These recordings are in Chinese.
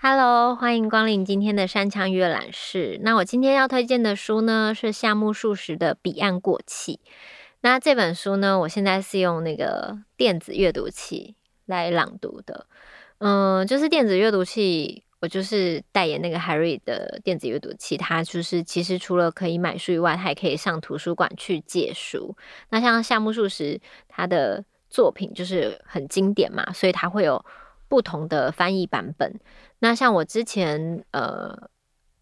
Hello，欢迎光临今天的山羌阅览室。那我今天要推荐的书呢，是夏目漱石的《彼岸过气》。那这本书呢，我现在是用那个电子阅读器来朗读的。嗯，就是电子阅读器，我就是代言那个 Harry 的电子阅读器。它就是其实除了可以买书以外，它也可以上图书馆去借书。那像夏目漱石他的作品就是很经典嘛，所以它会有不同的翻译版本。那像我之前呃。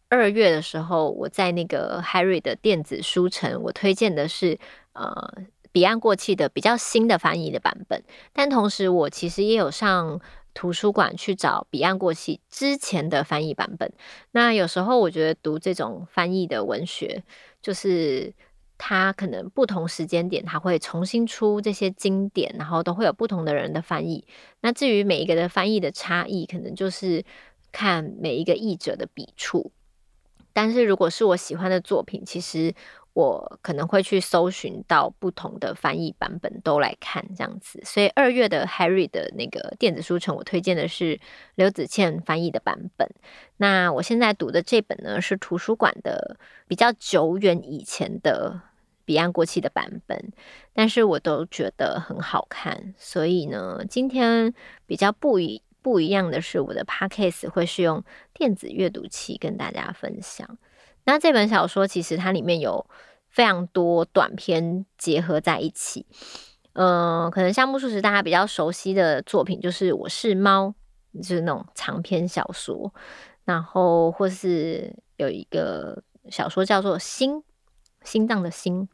二月的时候，我在那个 Harry 的电子书城，我推荐的是呃《彼岸过气》的比较新的翻译的版本。但同时，我其实也有上图书馆去找《彼岸过气》之前的翻译版本。那有时候我觉得读这种翻译的文学，就是它可能不同时间点，它会重新出这些经典，然后都会有不同的人的翻译。那至于每一个的翻译的差异，可能就是看每一个译者的笔触。但是如果是我喜欢的作品，其实我可能会去搜寻到不同的翻译版本都来看这样子。所以二月的 Harry 的那个电子书城，我推荐的是刘子倩翻译的版本。那我现在读的这本呢，是图书馆的比较久远以前的彼岸过期的版本，但是我都觉得很好看。所以呢，今天比较不一。不一样的是，我的 podcast 会是用电子阅读器跟大家分享。那这本小说其实它里面有非常多短篇结合在一起。嗯、呃，可能夏目漱石大家比较熟悉的作品就是《我是猫》，就是那种长篇小说。然后或是有一个小说叫做《心》，心脏的心。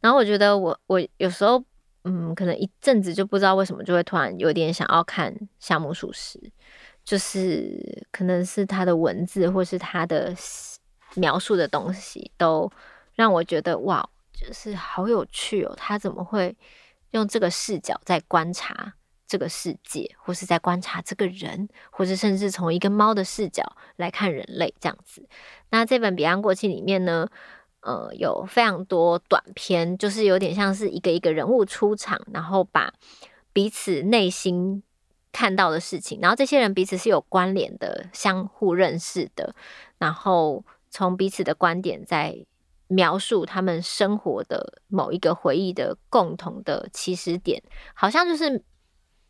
然后我觉得我我有时候。嗯，可能一阵子就不知道为什么就会突然有点想要看夏目漱石，就是可能是他的文字或是他的描述的东西，都让我觉得哇，就是好有趣哦。他怎么会用这个视角在观察这个世界，或是在观察这个人，或是甚至从一个猫的视角来看人类这样子？那这本《彼岸过气》里面呢？呃，有非常多短篇，就是有点像是一个一个人物出场，然后把彼此内心看到的事情，然后这些人彼此是有关联的，相互认识的，然后从彼此的观点在描述他们生活的某一个回忆的共同的起始点，好像就是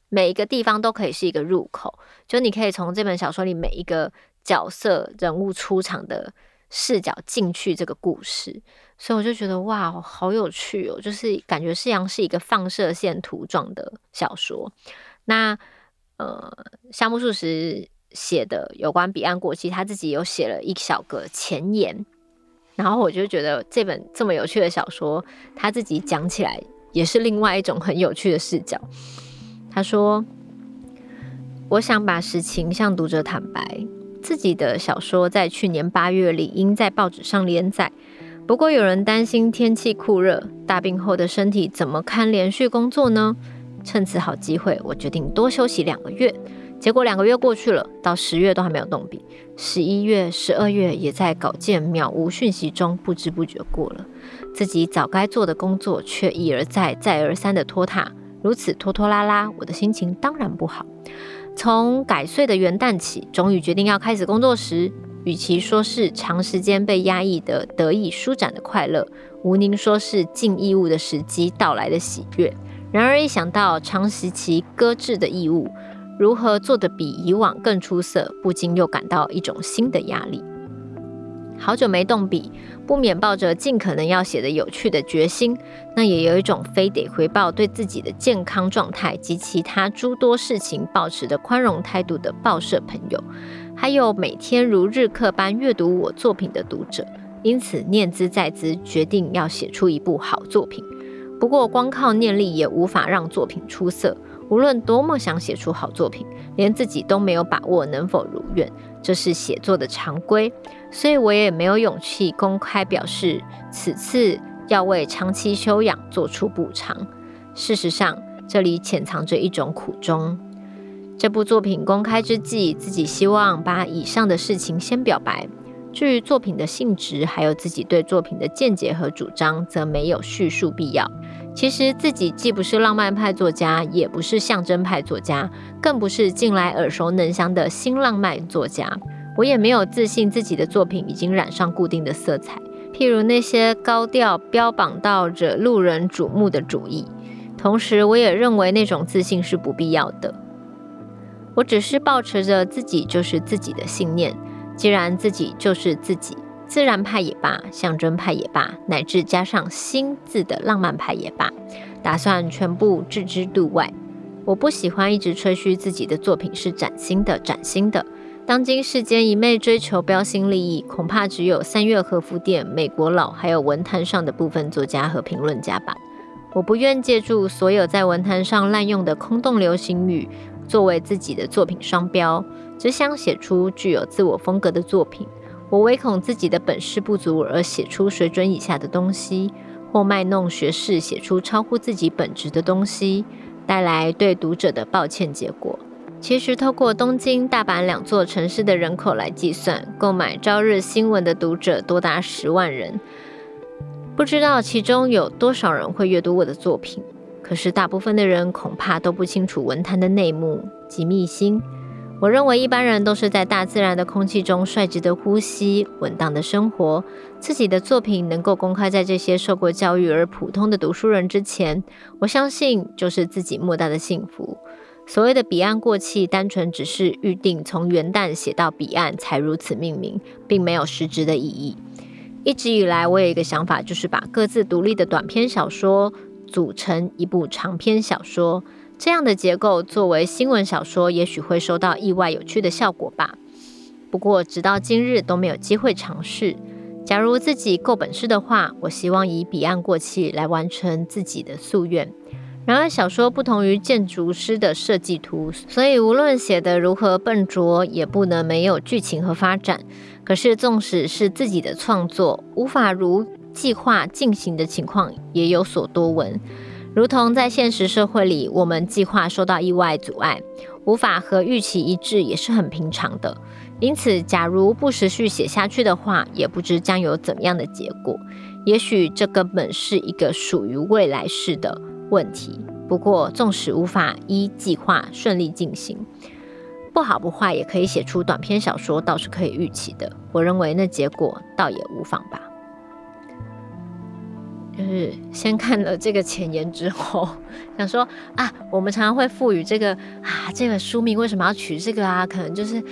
每一个地方都可以是一个入口，就你可以从这本小说里每一个角色人物出场的。视角进去这个故事，所以我就觉得哇，好有趣哦！就是感觉是像是一个放射线图状的小说。那呃，夏目漱石写的有关彼岸过期，他自己有写了一小个前言，然后我就觉得这本这么有趣的小说，他自己讲起来也是另外一种很有趣的视角。他说：“我想把实情向读者坦白。”自己的小说在去年八月里应在报纸上连载，不过有人担心天气酷热，大病后的身体怎么堪连续工作呢？趁此好机会，我决定多休息两个月。结果两个月过去了，到十月都还没有动笔，十一月、十二月也在稿件渺无讯息中不知不觉过了。自己早该做的工作却一而再、再而三的拖沓，如此拖拖拉拉，我的心情当然不好。从改岁的元旦起，终于决定要开始工作时，与其说是长时间被压抑的得以舒展的快乐，毋宁说是尽义务的时机到来的喜悦。然而一想到长时期搁置的义务，如何做得比以往更出色，不禁又感到一种新的压力。好久没动笔，不免抱着尽可能要写得有趣的决心，那也有一种非得回报对自己的健康状态及其他诸多事情抱持的宽容态度的报社朋友，还有每天如日课般阅读我作品的读者，因此念兹在兹，决定要写出一部好作品。不过光靠念力也无法让作品出色，无论多么想写出好作品，连自己都没有把握能否如愿。这是写作的常规，所以我也没有勇气公开表示此次要为长期修养做出补偿。事实上，这里潜藏着一种苦衷。这部作品公开之际，自己希望把以上的事情先表白，至于作品的性质，还有自己对作品的见解和主张，则没有叙述必要。其实自己既不是浪漫派作家，也不是象征派作家，更不是近来耳熟能详的新浪漫作家。我也没有自信自己的作品已经染上固定的色彩，譬如那些高调标榜到惹路人瞩目的主义。同时，我也认为那种自信是不必要的。我只是抱持着自己就是自己的信念。既然自己就是自己，自然派也罢，象征派也罢，乃至加上“新”字的浪漫派也罢，打算全部置之度外。我不喜欢一直吹嘘自己的作品是崭新的、崭新的。当今世间一味追求标新立异，恐怕只有三月和服店、美国佬，还有文坛上的部分作家和评论家吧。我不愿借助所有在文坛上滥用的空洞流行语，作为自己的作品商标，只想写出具有自我风格的作品。我唯恐自己的本事不足而写出水准以下的东西，或卖弄学识写出超乎自己本职的东西，带来对读者的抱歉结果。其实，透过东京、大阪两座城市的人口来计算，购买《朝日新闻》的读者多达十万人。不知道其中有多少人会阅读我的作品，可是大部分的人恐怕都不清楚文坛的内幕及秘辛。我认为一般人都是在大自然的空气中率直的呼吸、稳当的生活。自己的作品能够公开在这些受过教育而普通的读书人之前，我相信就是自己莫大的幸福。所谓的彼岸过气，单纯只是预定从元旦写到彼岸才如此命名，并没有实质的意义。一直以来，我有一个想法，就是把各自独立的短篇小说组成一部长篇小说。这样的结构作为新闻小说，也许会收到意外有趣的效果吧。不过，直到今日都没有机会尝试。假如自己够本事的话，我希望以彼岸过气来完成自己的夙愿。然而，小说不同于建筑师的设计图，所以无论写得如何笨拙，也不能没有剧情和发展。可是，纵使是自己的创作，无法如计划进行的情况也有所多闻。如同在现实社会里，我们计划受到意外阻碍，无法和预期一致，也是很平常的。因此，假如不持续写下去的话，也不知将有怎么样的结果。也许这根本是一个属于未来式的。问题。不过，纵使无法依计划顺利进行，不好不坏，也可以写出短篇小说，倒是可以预期的。我认为那结果倒也无妨吧。就是先看了这个前言之后，想说啊，我们常常会赋予这个啊，这个书名为什么要取这个啊？可能就是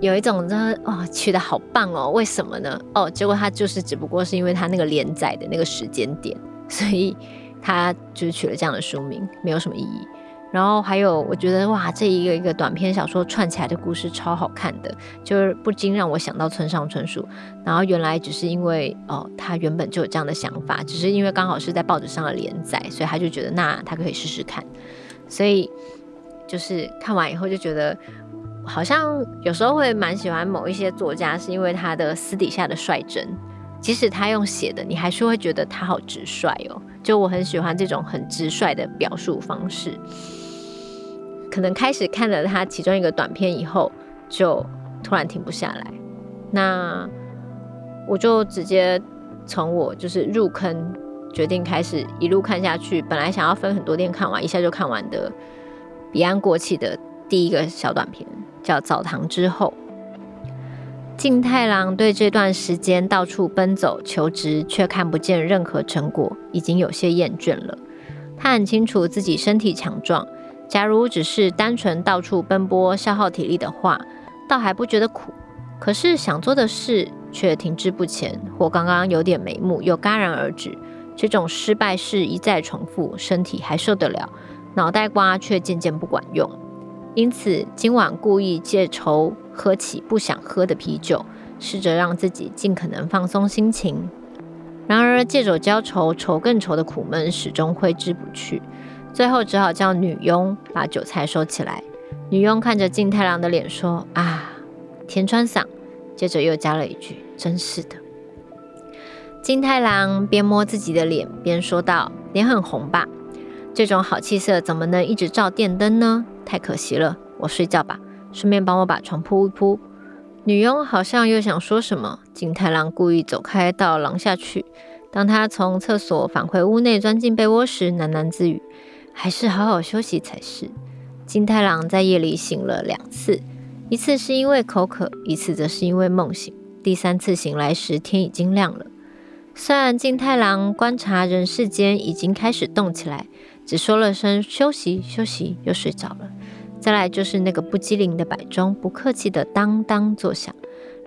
有一种这哦，取得好棒哦，为什么呢？哦，结果它就是只不过是因为它那个连载的那个时间点，所以。他就是取了这样的书名，没有什么意义。然后还有，我觉得哇，这一个一个短篇小说串起来的故事超好看的，就是不禁让我想到村上春树。然后原来只是因为哦，他原本就有这样的想法，只是因为刚好是在报纸上的连载，所以他就觉得那他可以试试看。所以就是看完以后就觉得，好像有时候会蛮喜欢某一些作家，是因为他的私底下的率真。即使他用写的，你还是会觉得他好直率哦。就我很喜欢这种很直率的表述方式。可能开始看了他其中一个短片以后，就突然停不下来。那我就直接从我就是入坑，决定开始一路看下去。本来想要分很多天看完，一下就看完的《彼岸过气》的第一个小短片，叫《澡堂之后》。静太郎对这段时间到处奔走求职，却看不见任何成果，已经有些厌倦了。他很清楚自己身体强壮，假如只是单纯到处奔波消耗体力的话，倒还不觉得苦。可是想做的事却停滞不前，或刚刚有点眉目又戛然而止。这种失败事一再重复，身体还受得了，脑袋瓜却渐渐不管用。因此，今晚故意借愁喝起不想喝的啤酒，试着让自己尽可能放松心情。然而，借酒浇愁，愁更愁的苦闷始终挥之不去。最后，只好叫女佣把酒菜收起来。女佣看着静太郎的脸说：“啊，田川嗓。”接着又加了一句：“真是的。”金太郎边摸自己的脸边说道：“脸很红吧？这种好气色怎么能一直照电灯呢？”太可惜了，我睡觉吧，顺便帮我把床铺一铺。女佣好像又想说什么，金太郎故意走开到廊下去。当他从厕所返回屋内，钻进被窝时，喃喃自语：“还是好好休息才是。”金太郎在夜里醒了两次，一次是因为口渴，一次则是因为梦醒。第三次醒来时，天已经亮了。虽然金太郎观察人世间已经开始动起来，只说了声“休息，休息”，又睡着了。再来就是那个不机灵的摆钟，不客气的当当作响，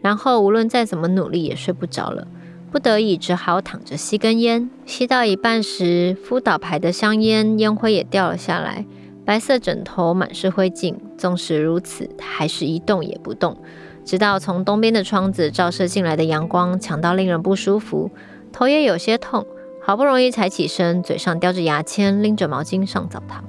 然后无论再怎么努力也睡不着了，不得已只好躺着吸根烟。吸到一半时，福岛牌的香烟烟灰也掉了下来，白色枕头满是灰烬。纵使如此，他还是一动也不动，直到从东边的窗子照射进来的阳光强到令人不舒服，头也有些痛，好不容易才起身，嘴上叼着牙签，拎着毛巾上澡堂。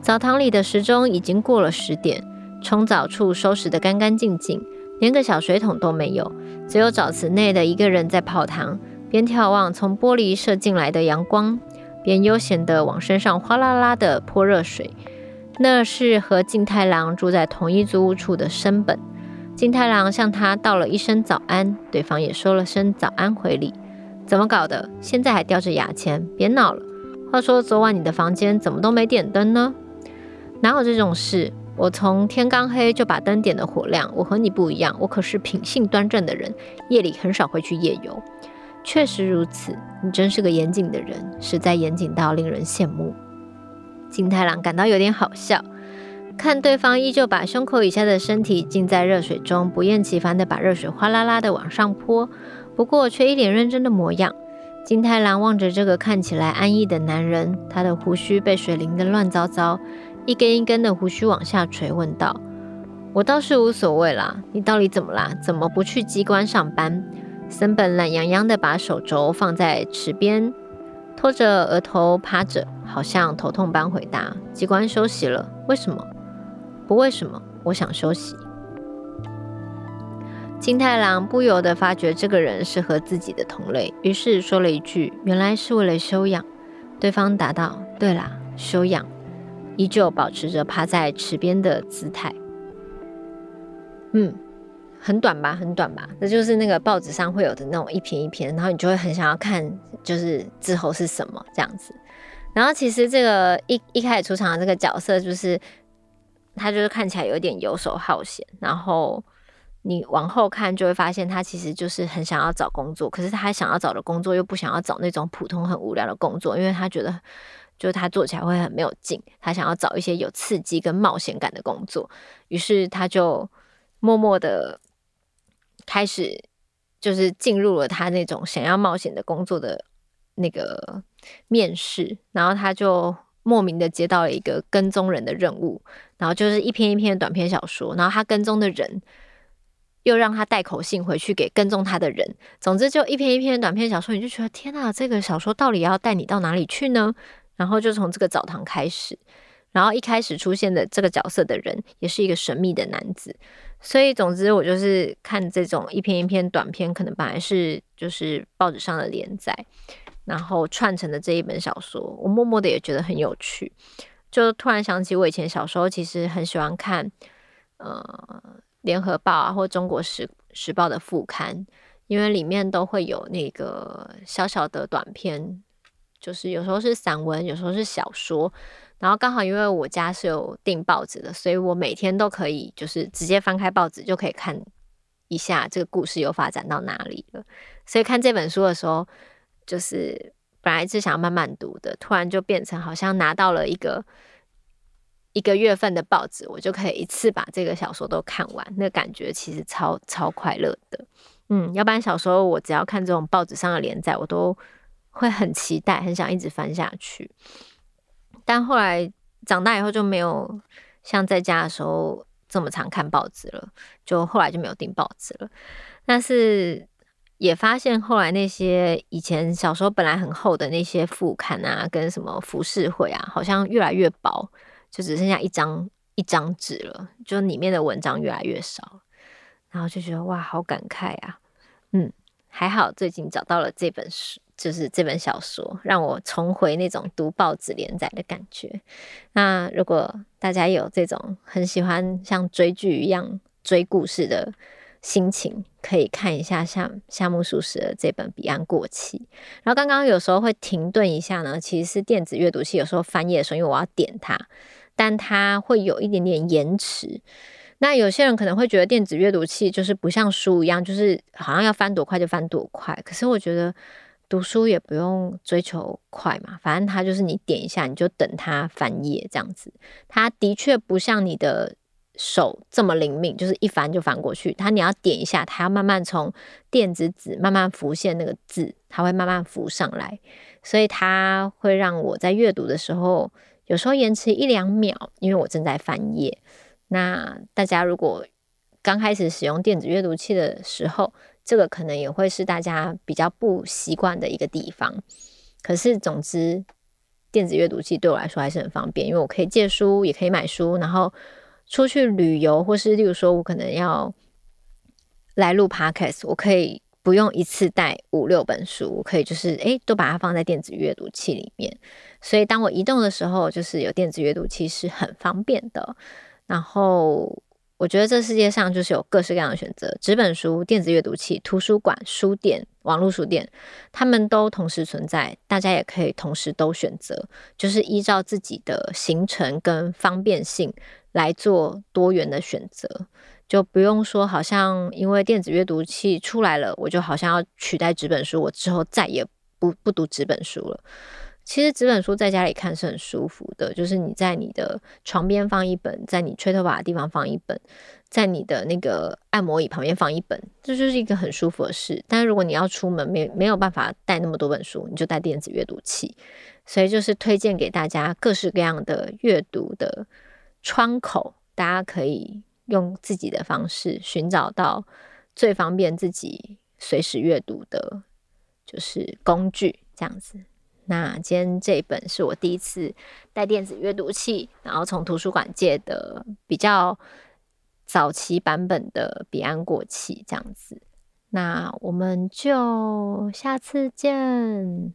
澡堂里的时钟已经过了十点，冲澡处收拾得干干净净，连个小水桶都没有，只有澡池内的一个人在泡汤，边眺望从玻璃射进来的阳光，边悠闲地往身上哗啦啦地泼热水。那是和金太郎住在同一租屋处的生本。金太郎向他道了一声早安，对方也说了声早安回礼。怎么搞的？现在还叼着牙签？别闹了。话说昨晚你的房间怎么都没点灯呢？哪有这种事？我从天刚黑就把灯点得火亮。我和你不一样，我可是品性端正的人，夜里很少会去夜游。确实如此，你真是个严谨的人，实在严谨到令人羡慕。金太郎感到有点好笑，看对方依旧把胸口以下的身体浸在热水中，不厌其烦地把热水哗啦啦地往上泼，不过却一脸认真的模样。金太郎望着这个看起来安逸的男人，他的胡须被水淋得乱糟糟。一根一根的胡须往下垂，问道：“我倒是无所谓啦，你到底怎么啦？怎么不去机关上班？”森本懒洋洋地把手肘放在池边，托着额头趴着，好像头痛般回答：“机关休息了。为什么？不为什么？我想休息。”金太郎不由得发觉这个人是和自己的同类，于是说了一句：“原来是为了休养。”对方答道：“对啦，休养。”依旧保持着趴在池边的姿态，嗯，很短吧，很短吧。那就是那个报纸上会有的那种一篇一篇，然后你就会很想要看，就是之后是什么这样子。然后其实这个一一开始出场的这个角色，就是他就是看起来有点游手好闲，然后你往后看就会发现他其实就是很想要找工作，可是他想要找的工作又不想要找那种普通很无聊的工作，因为他觉得。就是他做起来会很没有劲，他想要找一些有刺激跟冒险感的工作，于是他就默默的开始，就是进入了他那种想要冒险的工作的那个面试，然后他就莫名的接到了一个跟踪人的任务，然后就是一篇一篇的短篇小说，然后他跟踪的人又让他带口信回去给跟踪他的人，总之就一篇一篇的短篇小说，你就觉得天哪，这个小说到底要带你到哪里去呢？然后就从这个澡堂开始，然后一开始出现的这个角色的人也是一个神秘的男子，所以总之我就是看这种一篇一篇短篇，可能本来是就是报纸上的连载，然后串成的这一本小说，我默默的也觉得很有趣，就突然想起我以前小时候其实很喜欢看呃联合报啊或中国时时报的副刊，因为里面都会有那个小小的短篇。就是有时候是散文，有时候是小说，然后刚好因为我家是有订报纸的，所以我每天都可以就是直接翻开报纸就可以看一下这个故事有发展到哪里了。所以看这本书的时候，就是本来是想要慢慢读的，突然就变成好像拿到了一个一个月份的报纸，我就可以一次把这个小说都看完，那感觉其实超超快乐的。嗯，要不然小时候我只要看这种报纸上的连载，我都。会很期待，很想一直翻下去，但后来长大以后就没有像在家的时候这么常看报纸了，就后来就没有订报纸了。但是也发现后来那些以前小时候本来很厚的那些副刊啊，跟什么服饰会啊，好像越来越薄，就只剩下一张一张纸了，就里面的文章越来越少，然后就觉得哇，好感慨啊！嗯，还好最近找到了这本书。就是这本小说让我重回那种读报纸连载的感觉。那如果大家有这种很喜欢像追剧一样追故事的心情，可以看一下夏夏目漱石的这本《彼岸过期》。然后刚刚有时候会停顿一下呢，其实是电子阅读器有时候翻页的时候，因为我要点它，但它会有一点点延迟。那有些人可能会觉得电子阅读器就是不像书一样，就是好像要翻多快就翻多快。可是我觉得读书也不用追求快嘛，反正它就是你点一下，你就等它翻页这样子。它的确不像你的手这么灵敏，就是一翻就翻过去。它你要点一下，它要慢慢从电子纸慢慢浮现那个字，它会慢慢浮上来，所以它会让我在阅读的时候有时候延迟一两秒，因为我正在翻页。那大家如果刚开始使用电子阅读器的时候，这个可能也会是大家比较不习惯的一个地方。可是总之，电子阅读器对我来说还是很方便，因为我可以借书，也可以买书，然后出去旅游，或是例如说我可能要来录 Podcast，我可以不用一次带五六本书，我可以就是诶，都把它放在电子阅读器里面。所以当我移动的时候，就是有电子阅读器是很方便的。然后我觉得这世界上就是有各式各样的选择，纸本书、电子阅读器、图书馆、书店、网络书店，他们都同时存在，大家也可以同时都选择，就是依照自己的行程跟方便性来做多元的选择，就不用说好像因为电子阅读器出来了，我就好像要取代纸本书，我之后再也不不读纸本书了。其实纸本书在家里看是很舒服的，就是你在你的床边放一本，在你吹头发的地方放一本，在你的那个按摩椅旁边放一本，这就是一个很舒服的事。但如果你要出门，没没有办法带那么多本书，你就带电子阅读器。所以就是推荐给大家各式各样的阅读的窗口，大家可以用自己的方式寻找到最方便自己随时阅读的，就是工具这样子。那今天这本是我第一次带电子阅读器，然后从图书馆借的比较早期版本的《彼岸过期》这样子。那我们就下次见。